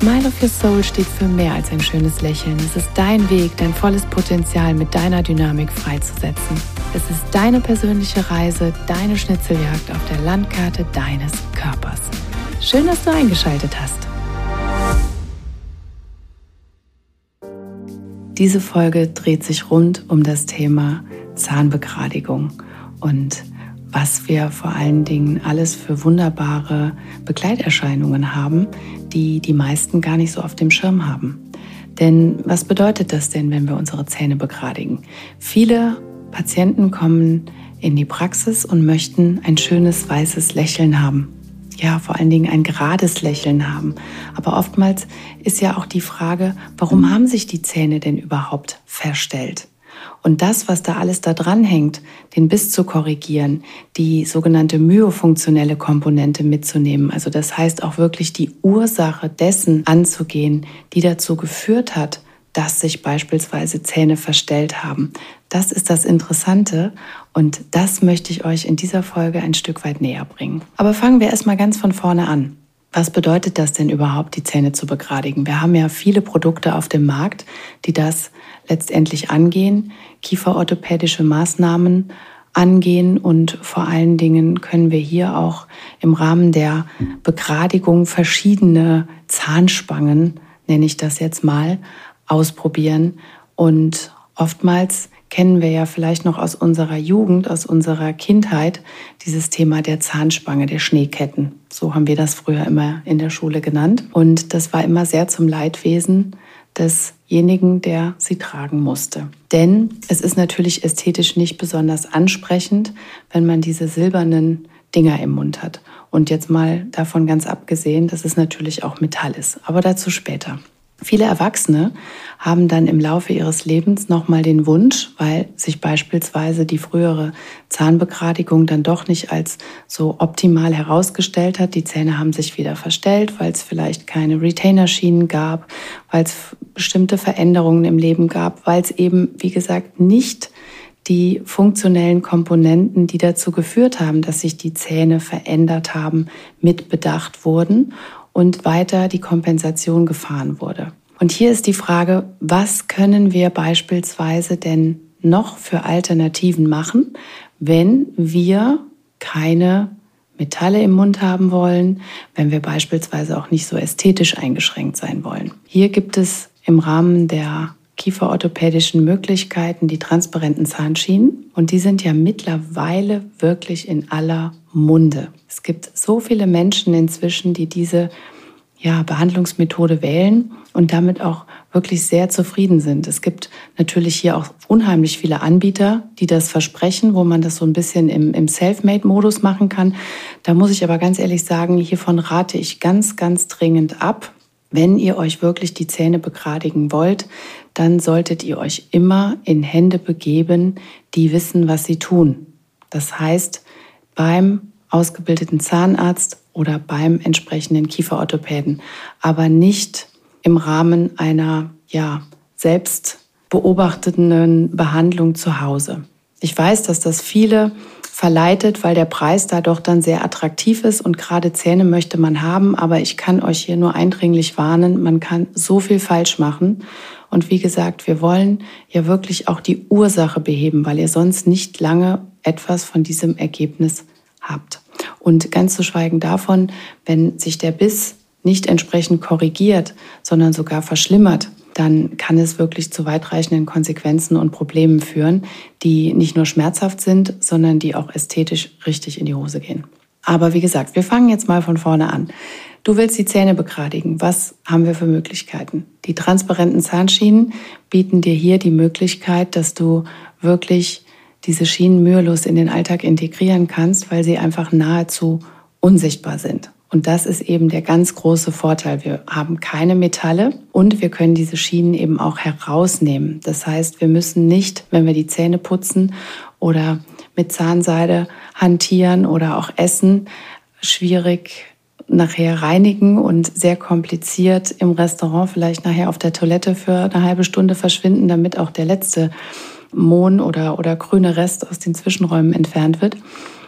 Smile of Your Soul steht für mehr als ein schönes Lächeln. Es ist dein Weg, dein volles Potenzial mit deiner Dynamik freizusetzen. Es ist deine persönliche Reise, deine Schnitzeljagd auf der Landkarte deines Körpers. Schön, dass du eingeschaltet hast. Diese Folge dreht sich rund um das Thema Zahnbegradigung und was wir vor allen Dingen alles für wunderbare Begleiterscheinungen haben, die die meisten gar nicht so auf dem Schirm haben. Denn was bedeutet das denn, wenn wir unsere Zähne begradigen? Viele Patienten kommen in die Praxis und möchten ein schönes weißes Lächeln haben. Ja, vor allen Dingen ein gerades Lächeln haben. Aber oftmals ist ja auch die Frage, warum haben sich die Zähne denn überhaupt verstellt? Und das, was da alles da dran hängt, den Biss zu korrigieren, die sogenannte myofunktionelle Komponente mitzunehmen, also das heißt auch wirklich die Ursache dessen anzugehen, die dazu geführt hat, dass sich beispielsweise Zähne verstellt haben. Das ist das Interessante und das möchte ich euch in dieser Folge ein Stück weit näher bringen. Aber fangen wir erstmal ganz von vorne an. Was bedeutet das denn überhaupt, die Zähne zu begradigen? Wir haben ja viele Produkte auf dem Markt, die das letztendlich angehen, kieferorthopädische Maßnahmen angehen und vor allen Dingen können wir hier auch im Rahmen der Begradigung verschiedene Zahnspangen, nenne ich das jetzt mal, ausprobieren und oftmals kennen wir ja vielleicht noch aus unserer Jugend, aus unserer Kindheit, dieses Thema der Zahnspange, der Schneeketten. So haben wir das früher immer in der Schule genannt. Und das war immer sehr zum Leidwesen desjenigen, der sie tragen musste. Denn es ist natürlich ästhetisch nicht besonders ansprechend, wenn man diese silbernen Dinger im Mund hat. Und jetzt mal davon ganz abgesehen, dass es natürlich auch Metall ist. Aber dazu später. Viele Erwachsene haben dann im Laufe ihres Lebens nochmal den Wunsch, weil sich beispielsweise die frühere Zahnbegradigung dann doch nicht als so optimal herausgestellt hat. Die Zähne haben sich wieder verstellt, weil es vielleicht keine Retainer-Schienen gab, weil es bestimmte Veränderungen im Leben gab, weil es eben, wie gesagt, nicht die funktionellen Komponenten, die dazu geführt haben, dass sich die Zähne verändert haben, mit bedacht wurden und weiter die Kompensation gefahren wurde. Und hier ist die Frage, was können wir beispielsweise denn noch für Alternativen machen, wenn wir keine Metalle im Mund haben wollen, wenn wir beispielsweise auch nicht so ästhetisch eingeschränkt sein wollen. Hier gibt es im Rahmen der kieferorthopädischen Möglichkeiten die transparenten Zahnschienen und die sind ja mittlerweile wirklich in aller Munde. Es gibt so viele Menschen inzwischen, die diese ja, Behandlungsmethode wählen und damit auch wirklich sehr zufrieden sind. Es gibt natürlich hier auch unheimlich viele Anbieter, die das versprechen, wo man das so ein bisschen im, im Self-Made-Modus machen kann. Da muss ich aber ganz ehrlich sagen, hiervon rate ich ganz, ganz dringend ab. Wenn ihr euch wirklich die Zähne begradigen wollt, dann solltet ihr euch immer in Hände begeben, die wissen, was sie tun. Das heißt, beim ausgebildeten Zahnarzt oder beim entsprechenden Kieferorthopäden, aber nicht im Rahmen einer ja, selbst beobachteten Behandlung zu Hause. Ich weiß, dass das viele verleitet, weil der Preis da doch dann sehr attraktiv ist und gerade Zähne möchte man haben, aber ich kann euch hier nur eindringlich warnen, man kann so viel falsch machen. Und wie gesagt, wir wollen ja wirklich auch die Ursache beheben, weil ihr sonst nicht lange etwas von diesem Ergebnis habt. Und ganz zu schweigen davon, wenn sich der Biss nicht entsprechend korrigiert, sondern sogar verschlimmert, dann kann es wirklich zu weitreichenden Konsequenzen und Problemen führen, die nicht nur schmerzhaft sind, sondern die auch ästhetisch richtig in die Hose gehen. Aber wie gesagt, wir fangen jetzt mal von vorne an. Du willst die Zähne begradigen. Was haben wir für Möglichkeiten? Die transparenten Zahnschienen bieten dir hier die Möglichkeit, dass du wirklich diese Schienen mühelos in den Alltag integrieren kannst, weil sie einfach nahezu unsichtbar sind. Und das ist eben der ganz große Vorteil. Wir haben keine Metalle und wir können diese Schienen eben auch herausnehmen. Das heißt, wir müssen nicht, wenn wir die Zähne putzen oder mit Zahnseide hantieren oder auch essen, schwierig nachher reinigen und sehr kompliziert im Restaurant vielleicht nachher auf der Toilette für eine halbe Stunde verschwinden, damit auch der letzte Mohn oder, oder grüne Rest aus den Zwischenräumen entfernt wird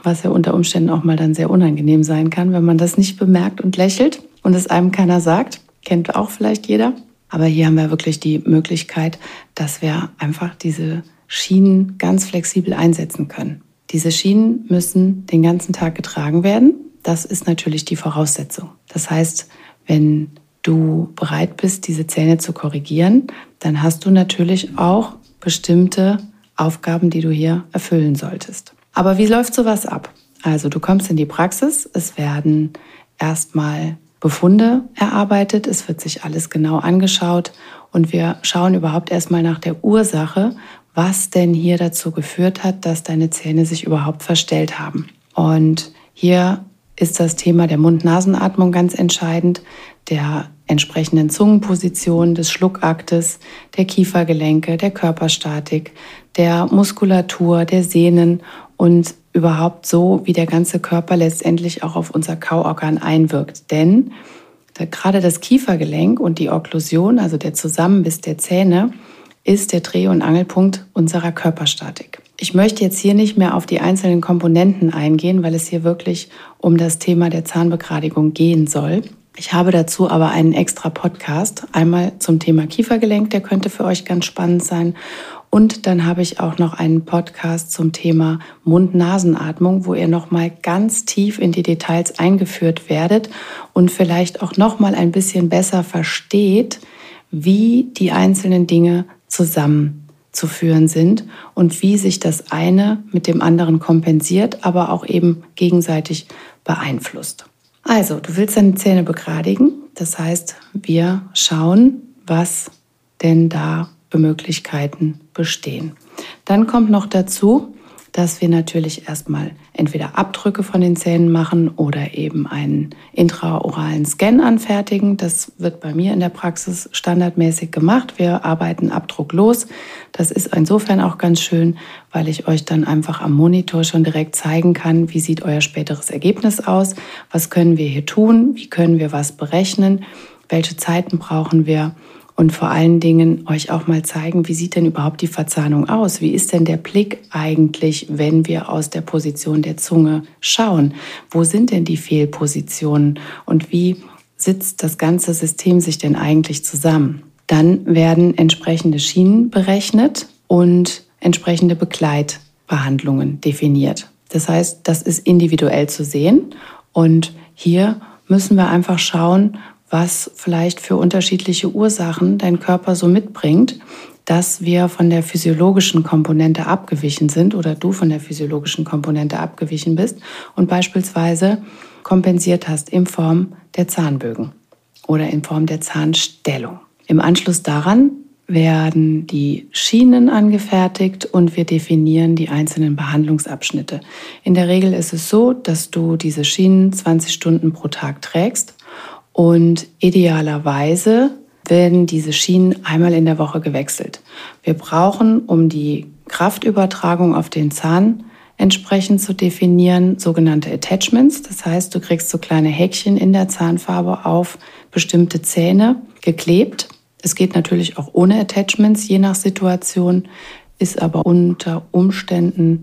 was ja unter Umständen auch mal dann sehr unangenehm sein kann, wenn man das nicht bemerkt und lächelt und es einem keiner sagt. Kennt auch vielleicht jeder. Aber hier haben wir wirklich die Möglichkeit, dass wir einfach diese Schienen ganz flexibel einsetzen können. Diese Schienen müssen den ganzen Tag getragen werden. Das ist natürlich die Voraussetzung. Das heißt, wenn du bereit bist, diese Zähne zu korrigieren, dann hast du natürlich auch bestimmte Aufgaben, die du hier erfüllen solltest. Aber wie läuft sowas ab? Also du kommst in die Praxis, es werden erstmal Befunde erarbeitet, es wird sich alles genau angeschaut und wir schauen überhaupt erstmal nach der Ursache, was denn hier dazu geführt hat, dass deine Zähne sich überhaupt verstellt haben. Und hier ist das Thema der Mund-Nasen-Atmung ganz entscheidend, der entsprechenden Zungenposition, des Schluckaktes, der Kiefergelenke, der Körperstatik, der Muskulatur, der Sehnen und überhaupt so, wie der ganze Körper letztendlich auch auf unser Kauorgan einwirkt. Denn gerade das Kiefergelenk und die Okklusion, also der Zusammenbiss der Zähne, ist der Dreh- und Angelpunkt unserer Körperstatik. Ich möchte jetzt hier nicht mehr auf die einzelnen Komponenten eingehen, weil es hier wirklich um das Thema der Zahnbegradigung gehen soll. Ich habe dazu aber einen extra Podcast, einmal zum Thema Kiefergelenk, der könnte für euch ganz spannend sein, und dann habe ich auch noch einen Podcast zum Thema Mund-Nasen-Atmung, wo ihr nochmal ganz tief in die Details eingeführt werdet und vielleicht auch nochmal ein bisschen besser versteht, wie die einzelnen Dinge zusammenzuführen sind und wie sich das eine mit dem anderen kompensiert, aber auch eben gegenseitig beeinflusst. Also, du willst deine Zähne begradigen. Das heißt, wir schauen, was denn da für Möglichkeiten bestehen. Dann kommt noch dazu, dass wir natürlich erstmal entweder Abdrücke von den Zähnen machen oder eben einen intraoralen Scan anfertigen. Das wird bei mir in der Praxis standardmäßig gemacht. Wir arbeiten abdrucklos. Das ist insofern auch ganz schön, weil ich euch dann einfach am Monitor schon direkt zeigen kann, wie sieht euer späteres Ergebnis aus, was können wir hier tun, wie können wir was berechnen, welche Zeiten brauchen wir und vor allen Dingen euch auch mal zeigen, wie sieht denn überhaupt die Verzahnung aus? Wie ist denn der Blick eigentlich, wenn wir aus der Position der Zunge schauen? Wo sind denn die Fehlpositionen und wie sitzt das ganze System sich denn eigentlich zusammen? Dann werden entsprechende Schienen berechnet und entsprechende Begleitbehandlungen definiert. Das heißt, das ist individuell zu sehen und hier müssen wir einfach schauen, was vielleicht für unterschiedliche Ursachen dein Körper so mitbringt, dass wir von der physiologischen Komponente abgewichen sind oder du von der physiologischen Komponente abgewichen bist und beispielsweise kompensiert hast in Form der Zahnbögen oder in Form der Zahnstellung. Im Anschluss daran werden die Schienen angefertigt und wir definieren die einzelnen Behandlungsabschnitte. In der Regel ist es so, dass du diese Schienen 20 Stunden pro Tag trägst und idealerweise werden diese Schienen einmal in der Woche gewechselt. Wir brauchen, um die Kraftübertragung auf den Zahn entsprechend zu definieren, sogenannte Attachments. Das heißt, du kriegst so kleine Häkchen in der Zahnfarbe auf bestimmte Zähne geklebt. Es geht natürlich auch ohne Attachments, je nach Situation, ist aber unter Umständen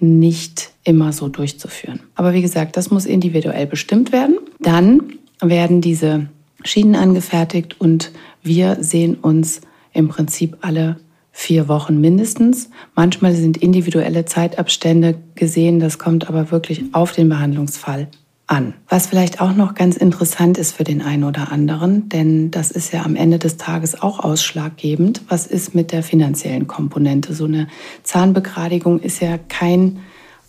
nicht immer so durchzuführen. Aber wie gesagt, das muss individuell bestimmt werden. Dann werden diese Schienen angefertigt und wir sehen uns im Prinzip alle vier Wochen mindestens. Manchmal sind individuelle Zeitabstände gesehen, das kommt aber wirklich auf den Behandlungsfall an. Was vielleicht auch noch ganz interessant ist für den einen oder anderen, denn das ist ja am Ende des Tages auch ausschlaggebend. Was ist mit der finanziellen Komponente? So eine Zahnbegradigung ist ja kein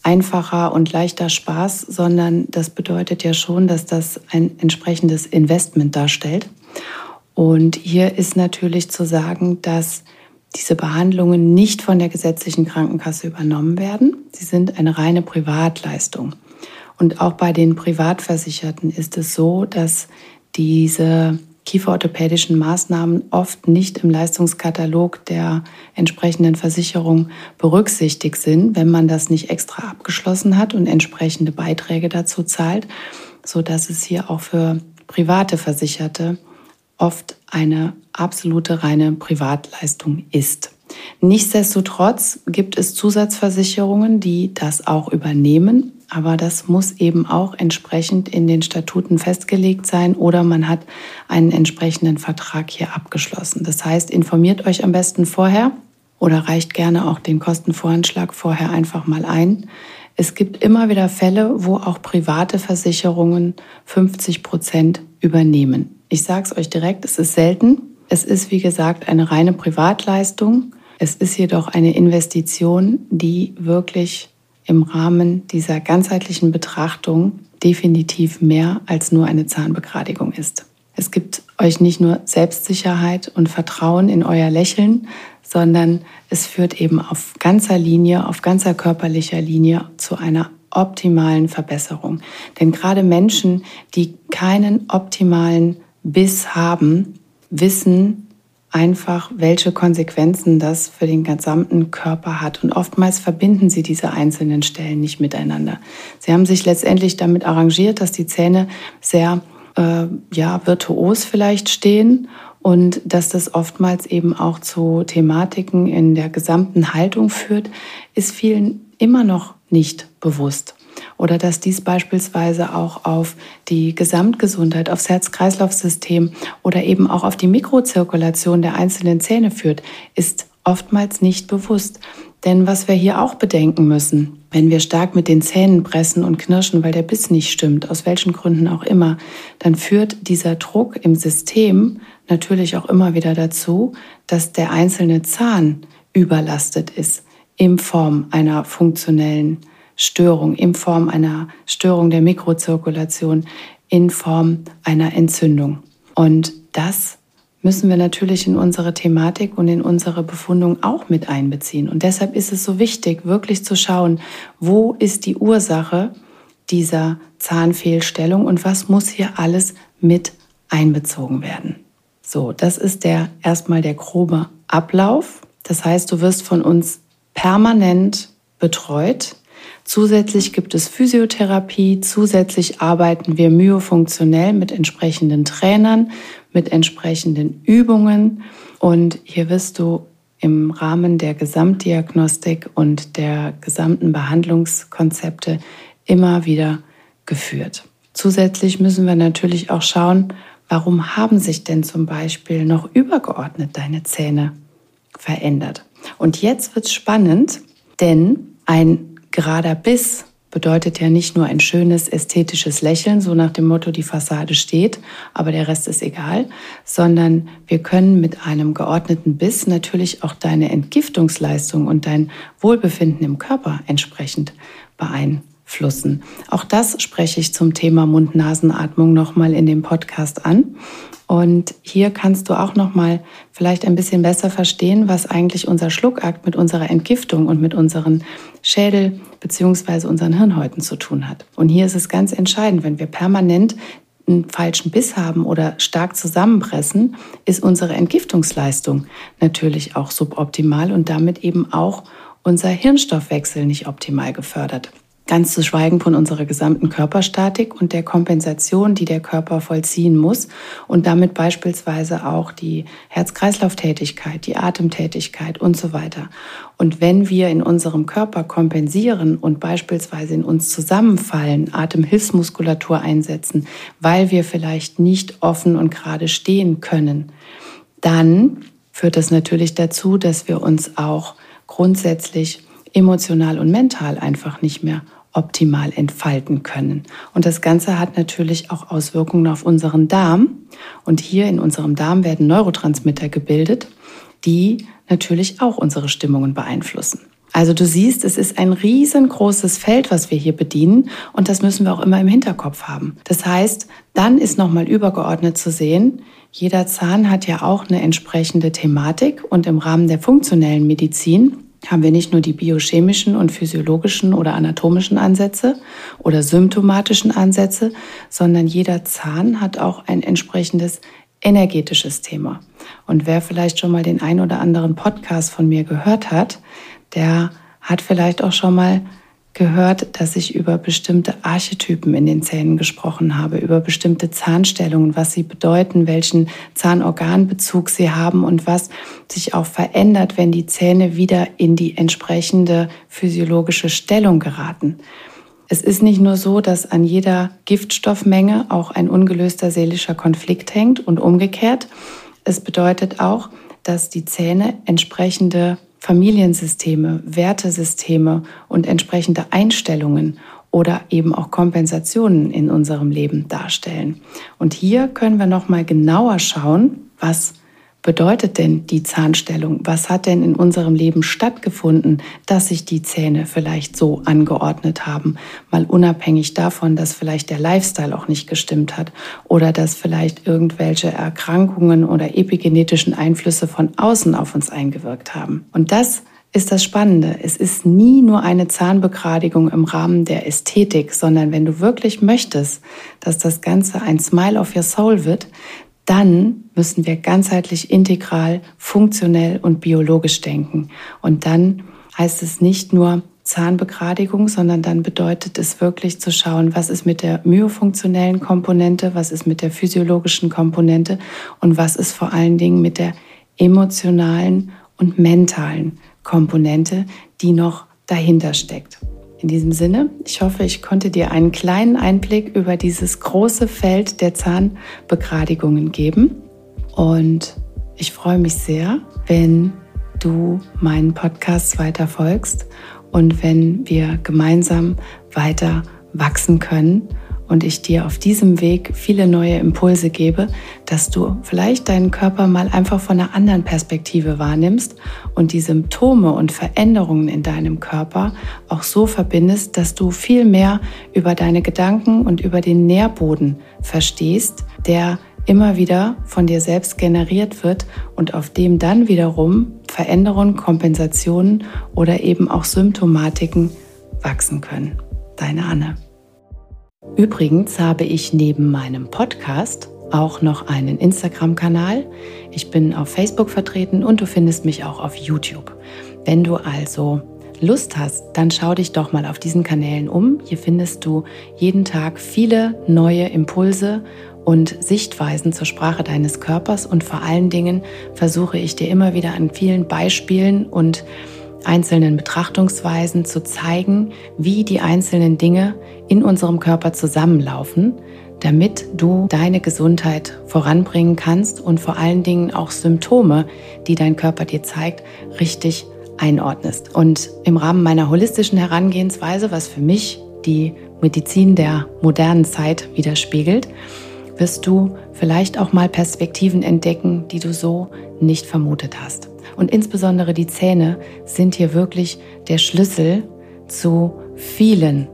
einfacher und leichter Spaß, sondern das bedeutet ja schon, dass das ein entsprechendes Investment darstellt. Und hier ist natürlich zu sagen, dass diese Behandlungen nicht von der gesetzlichen Krankenkasse übernommen werden. Sie sind eine reine Privatleistung. Und auch bei den Privatversicherten ist es so, dass diese kieferorthopädischen Maßnahmen oft nicht im Leistungskatalog der entsprechenden Versicherung berücksichtigt sind, wenn man das nicht extra abgeschlossen hat und entsprechende Beiträge dazu zahlt, so dass es hier auch für private Versicherte oft eine absolute reine Privatleistung ist. Nichtsdestotrotz gibt es Zusatzversicherungen, die das auch übernehmen, aber das muss eben auch entsprechend in den Statuten festgelegt sein oder man hat einen entsprechenden Vertrag hier abgeschlossen. Das heißt, informiert euch am besten vorher oder reicht gerne auch den Kostenvoranschlag vorher einfach mal ein. Es gibt immer wieder Fälle, wo auch private Versicherungen 50 Prozent übernehmen. Ich sage es euch direkt, es ist selten. Es ist, wie gesagt, eine reine Privatleistung. Es ist jedoch eine Investition, die wirklich im Rahmen dieser ganzheitlichen Betrachtung definitiv mehr als nur eine Zahnbegradigung ist. Es gibt euch nicht nur Selbstsicherheit und Vertrauen in euer Lächeln, sondern es führt eben auf ganzer Linie, auf ganzer körperlicher Linie zu einer optimalen Verbesserung. Denn gerade Menschen, die keinen optimalen Biss haben, wissen einfach, welche Konsequenzen das für den gesamten Körper hat. Und oftmals verbinden sie diese einzelnen Stellen nicht miteinander. Sie haben sich letztendlich damit arrangiert, dass die Zähne sehr äh, ja, virtuos vielleicht stehen und dass das oftmals eben auch zu Thematiken in der gesamten Haltung führt, ist vielen immer noch nicht bewusst. Oder dass dies beispielsweise auch auf die Gesamtgesundheit, aufs Herz-Kreislauf-System oder eben auch auf die Mikrozirkulation der einzelnen Zähne führt, ist oftmals nicht bewusst. Denn was wir hier auch bedenken müssen, wenn wir stark mit den Zähnen pressen und knirschen, weil der Biss nicht stimmt, aus welchen Gründen auch immer, dann führt dieser Druck im System natürlich auch immer wieder dazu, dass der einzelne Zahn überlastet ist in Form einer funktionellen Störung, in Form einer Störung der Mikrozirkulation, in Form einer Entzündung. Und das müssen wir natürlich in unsere Thematik und in unsere Befundung auch mit einbeziehen. Und deshalb ist es so wichtig, wirklich zu schauen, wo ist die Ursache dieser Zahnfehlstellung und was muss hier alles mit einbezogen werden. So, das ist der erstmal der grobe Ablauf. Das heißt, du wirst von uns permanent betreut. Zusätzlich gibt es Physiotherapie, zusätzlich arbeiten wir myofunktionell mit entsprechenden Trainern, mit entsprechenden Übungen und hier wirst du im Rahmen der Gesamtdiagnostik und der gesamten Behandlungskonzepte immer wieder geführt. Zusätzlich müssen wir natürlich auch schauen, Warum haben sich denn zum Beispiel noch übergeordnet deine Zähne verändert? Und jetzt wird's spannend, denn ein gerader Biss bedeutet ja nicht nur ein schönes ästhetisches Lächeln, so nach dem Motto, die Fassade steht, aber der Rest ist egal, sondern wir können mit einem geordneten Biss natürlich auch deine Entgiftungsleistung und dein Wohlbefinden im Körper entsprechend beeinflussen Flussen. Auch das spreche ich zum Thema Mund-Nasen-Atmung nochmal in dem Podcast an. Und hier kannst du auch nochmal vielleicht ein bisschen besser verstehen, was eigentlich unser Schluckakt mit unserer Entgiftung und mit unseren Schädel bzw. unseren Hirnhäuten zu tun hat. Und hier ist es ganz entscheidend, wenn wir permanent einen falschen Biss haben oder stark zusammenpressen, ist unsere Entgiftungsleistung natürlich auch suboptimal und damit eben auch unser Hirnstoffwechsel nicht optimal gefördert. Ganz zu schweigen von unserer gesamten Körperstatik und der Kompensation, die der Körper vollziehen muss und damit beispielsweise auch die Herz-Kreislauf-Tätigkeit, die Atemtätigkeit und so weiter. Und wenn wir in unserem Körper kompensieren und beispielsweise in uns zusammenfallen, Atemhilfsmuskulatur einsetzen, weil wir vielleicht nicht offen und gerade stehen können, dann führt das natürlich dazu, dass wir uns auch grundsätzlich emotional und mental einfach nicht mehr optimal entfalten können. Und das Ganze hat natürlich auch Auswirkungen auf unseren Darm. Und hier in unserem Darm werden Neurotransmitter gebildet, die natürlich auch unsere Stimmungen beeinflussen. Also du siehst, es ist ein riesengroßes Feld, was wir hier bedienen und das müssen wir auch immer im Hinterkopf haben. Das heißt, dann ist nochmal übergeordnet zu sehen, jeder Zahn hat ja auch eine entsprechende Thematik und im Rahmen der funktionellen Medizin haben wir nicht nur die biochemischen und physiologischen oder anatomischen Ansätze oder symptomatischen Ansätze, sondern jeder Zahn hat auch ein entsprechendes energetisches Thema. Und wer vielleicht schon mal den ein oder anderen Podcast von mir gehört hat, der hat vielleicht auch schon mal gehört, dass ich über bestimmte Archetypen in den Zähnen gesprochen habe, über bestimmte Zahnstellungen, was sie bedeuten, welchen Zahnorganbezug sie haben und was sich auch verändert, wenn die Zähne wieder in die entsprechende physiologische Stellung geraten. Es ist nicht nur so, dass an jeder Giftstoffmenge auch ein ungelöster seelischer Konflikt hängt und umgekehrt. Es bedeutet auch, dass die Zähne entsprechende Familiensysteme, Wertesysteme und entsprechende Einstellungen oder eben auch Kompensationen in unserem Leben darstellen. Und hier können wir noch mal genauer schauen, was bedeutet denn die Zahnstellung? Was hat denn in unserem Leben stattgefunden, dass sich die Zähne vielleicht so angeordnet haben? Mal unabhängig davon, dass vielleicht der Lifestyle auch nicht gestimmt hat oder dass vielleicht irgendwelche Erkrankungen oder epigenetischen Einflüsse von außen auf uns eingewirkt haben. Und das ist das Spannende. Es ist nie nur eine Zahnbegradigung im Rahmen der Ästhetik, sondern wenn du wirklich möchtest, dass das Ganze ein Smile of your Soul wird, dann müssen wir ganzheitlich, integral, funktionell und biologisch denken. Und dann heißt es nicht nur Zahnbegradigung, sondern dann bedeutet es wirklich zu schauen, was ist mit der myofunktionellen Komponente, was ist mit der physiologischen Komponente und was ist vor allen Dingen mit der emotionalen und mentalen Komponente, die noch dahinter steckt. In diesem Sinne, ich hoffe, ich konnte dir einen kleinen Einblick über dieses große Feld der Zahnbegradigungen geben. Und ich freue mich sehr, wenn du meinen Podcast weiter folgst und wenn wir gemeinsam weiter wachsen können und ich dir auf diesem Weg viele neue Impulse gebe, dass du vielleicht deinen Körper mal einfach von einer anderen Perspektive wahrnimmst und die Symptome und Veränderungen in deinem Körper auch so verbindest, dass du viel mehr über deine Gedanken und über den Nährboden verstehst, der immer wieder von dir selbst generiert wird und auf dem dann wiederum Veränderungen, Kompensationen oder eben auch Symptomatiken wachsen können. Deine Anne. Übrigens habe ich neben meinem Podcast auch noch einen Instagram-Kanal. Ich bin auf Facebook vertreten und du findest mich auch auf YouTube. Wenn du also Lust hast, dann schau dich doch mal auf diesen Kanälen um. Hier findest du jeden Tag viele neue Impulse und Sichtweisen zur Sprache deines Körpers und vor allen Dingen versuche ich dir immer wieder an vielen Beispielen und einzelnen Betrachtungsweisen zu zeigen, wie die einzelnen Dinge in unserem Körper zusammenlaufen, damit du deine Gesundheit voranbringen kannst und vor allen Dingen auch Symptome, die dein Körper dir zeigt, richtig einordnest. Und im Rahmen meiner holistischen Herangehensweise, was für mich die Medizin der modernen Zeit widerspiegelt, wirst du vielleicht auch mal Perspektiven entdecken, die du so nicht vermutet hast. Und insbesondere die Zähne sind hier wirklich der Schlüssel zu vielen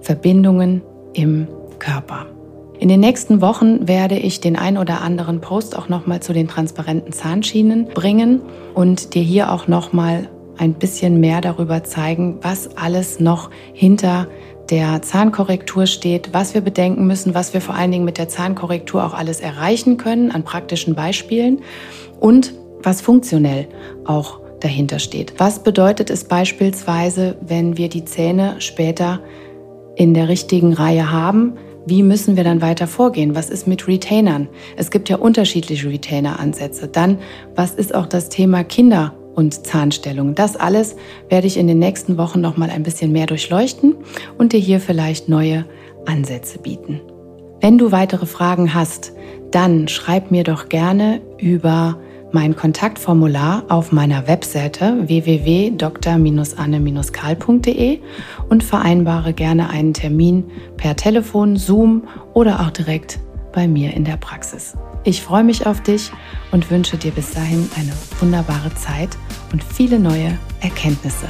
Verbindungen im Körper. In den nächsten Wochen werde ich den ein oder anderen Post auch nochmal zu den transparenten Zahnschienen bringen und dir hier auch nochmal ein bisschen mehr darüber zeigen, was alles noch hinter der Zahnkorrektur steht, was wir bedenken müssen, was wir vor allen Dingen mit der Zahnkorrektur auch alles erreichen können an praktischen Beispielen und was funktionell auch dahinter steht. Was bedeutet es beispielsweise, wenn wir die Zähne später in der richtigen Reihe haben? Wie müssen wir dann weiter vorgehen? Was ist mit Retainern? Es gibt ja unterschiedliche Retainer-Ansätze. Dann, was ist auch das Thema Kinder und Zahnstellung? Das alles werde ich in den nächsten Wochen noch mal ein bisschen mehr durchleuchten und dir hier vielleicht neue Ansätze bieten. Wenn du weitere Fragen hast, dann schreib mir doch gerne über mein Kontaktformular auf meiner Webseite www.dr-anne-karl.de und vereinbare gerne einen Termin per Telefon, Zoom oder auch direkt bei mir in der Praxis. Ich freue mich auf dich und wünsche dir bis dahin eine wunderbare Zeit und viele neue Erkenntnisse.